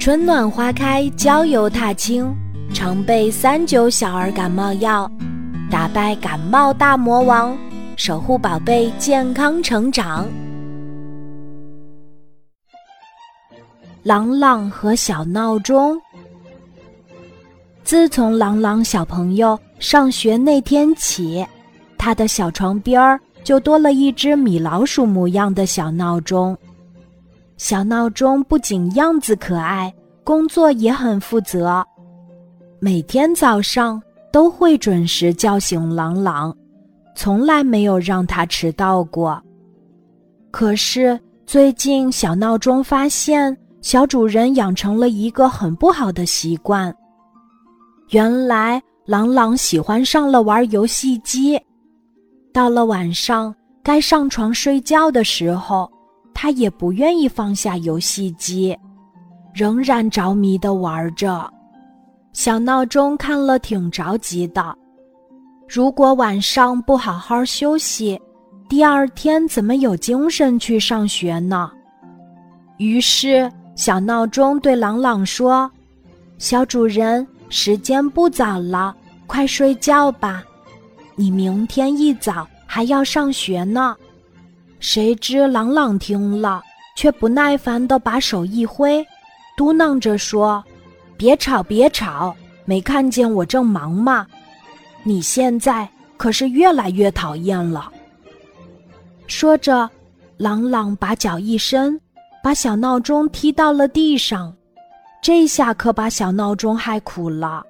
春暖花开，郊游踏青，常备三九小儿感冒药，打败感冒大魔王，守护宝贝健康成长。朗朗和小闹钟。自从朗朗小朋友上学那天起，他的小床边儿就多了一只米老鼠模样的小闹钟。小闹钟不仅样子可爱，工作也很负责，每天早上都会准时叫醒朗朗，从来没有让他迟到过。可是最近，小闹钟发现小主人养成了一个很不好的习惯。原来，朗朗喜欢上了玩游戏机，到了晚上该上床睡觉的时候。他也不愿意放下游戏机，仍然着迷的玩着。小闹钟看了挺着急的。如果晚上不好好休息，第二天怎么有精神去上学呢？于是，小闹钟对朗朗说：“小主人，时间不早了，快睡觉吧。你明天一早还要上学呢。”谁知朗朗听了，却不耐烦地把手一挥，嘟囔着说：“别吵，别吵，没看见我正忙吗？你现在可是越来越讨厌了。”说着，朗朗把脚一伸，把小闹钟踢到了地上，这下可把小闹钟害苦了。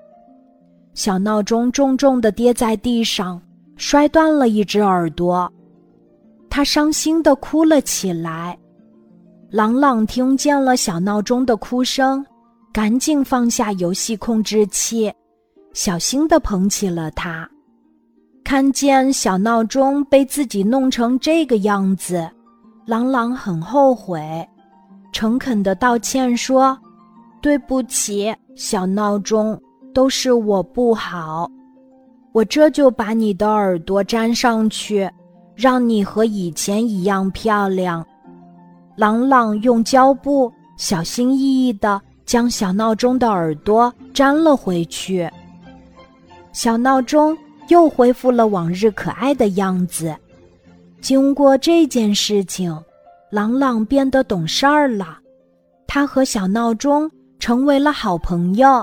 小闹钟重重地跌在地上，摔断了一只耳朵。他伤心的哭了起来，朗朗听见了小闹钟的哭声，赶紧放下游戏控制器，小心的捧起了它。看见小闹钟被自己弄成这个样子，朗朗很后悔，诚恳的道歉说：“对不起，小闹钟，都是我不好，我这就把你的耳朵粘上去。”让你和以前一样漂亮。朗朗用胶布小心翼翼地将小闹钟的耳朵粘了回去，小闹钟又恢复了往日可爱的样子。经过这件事情，朗朗变得懂事儿了，他和小闹钟成为了好朋友。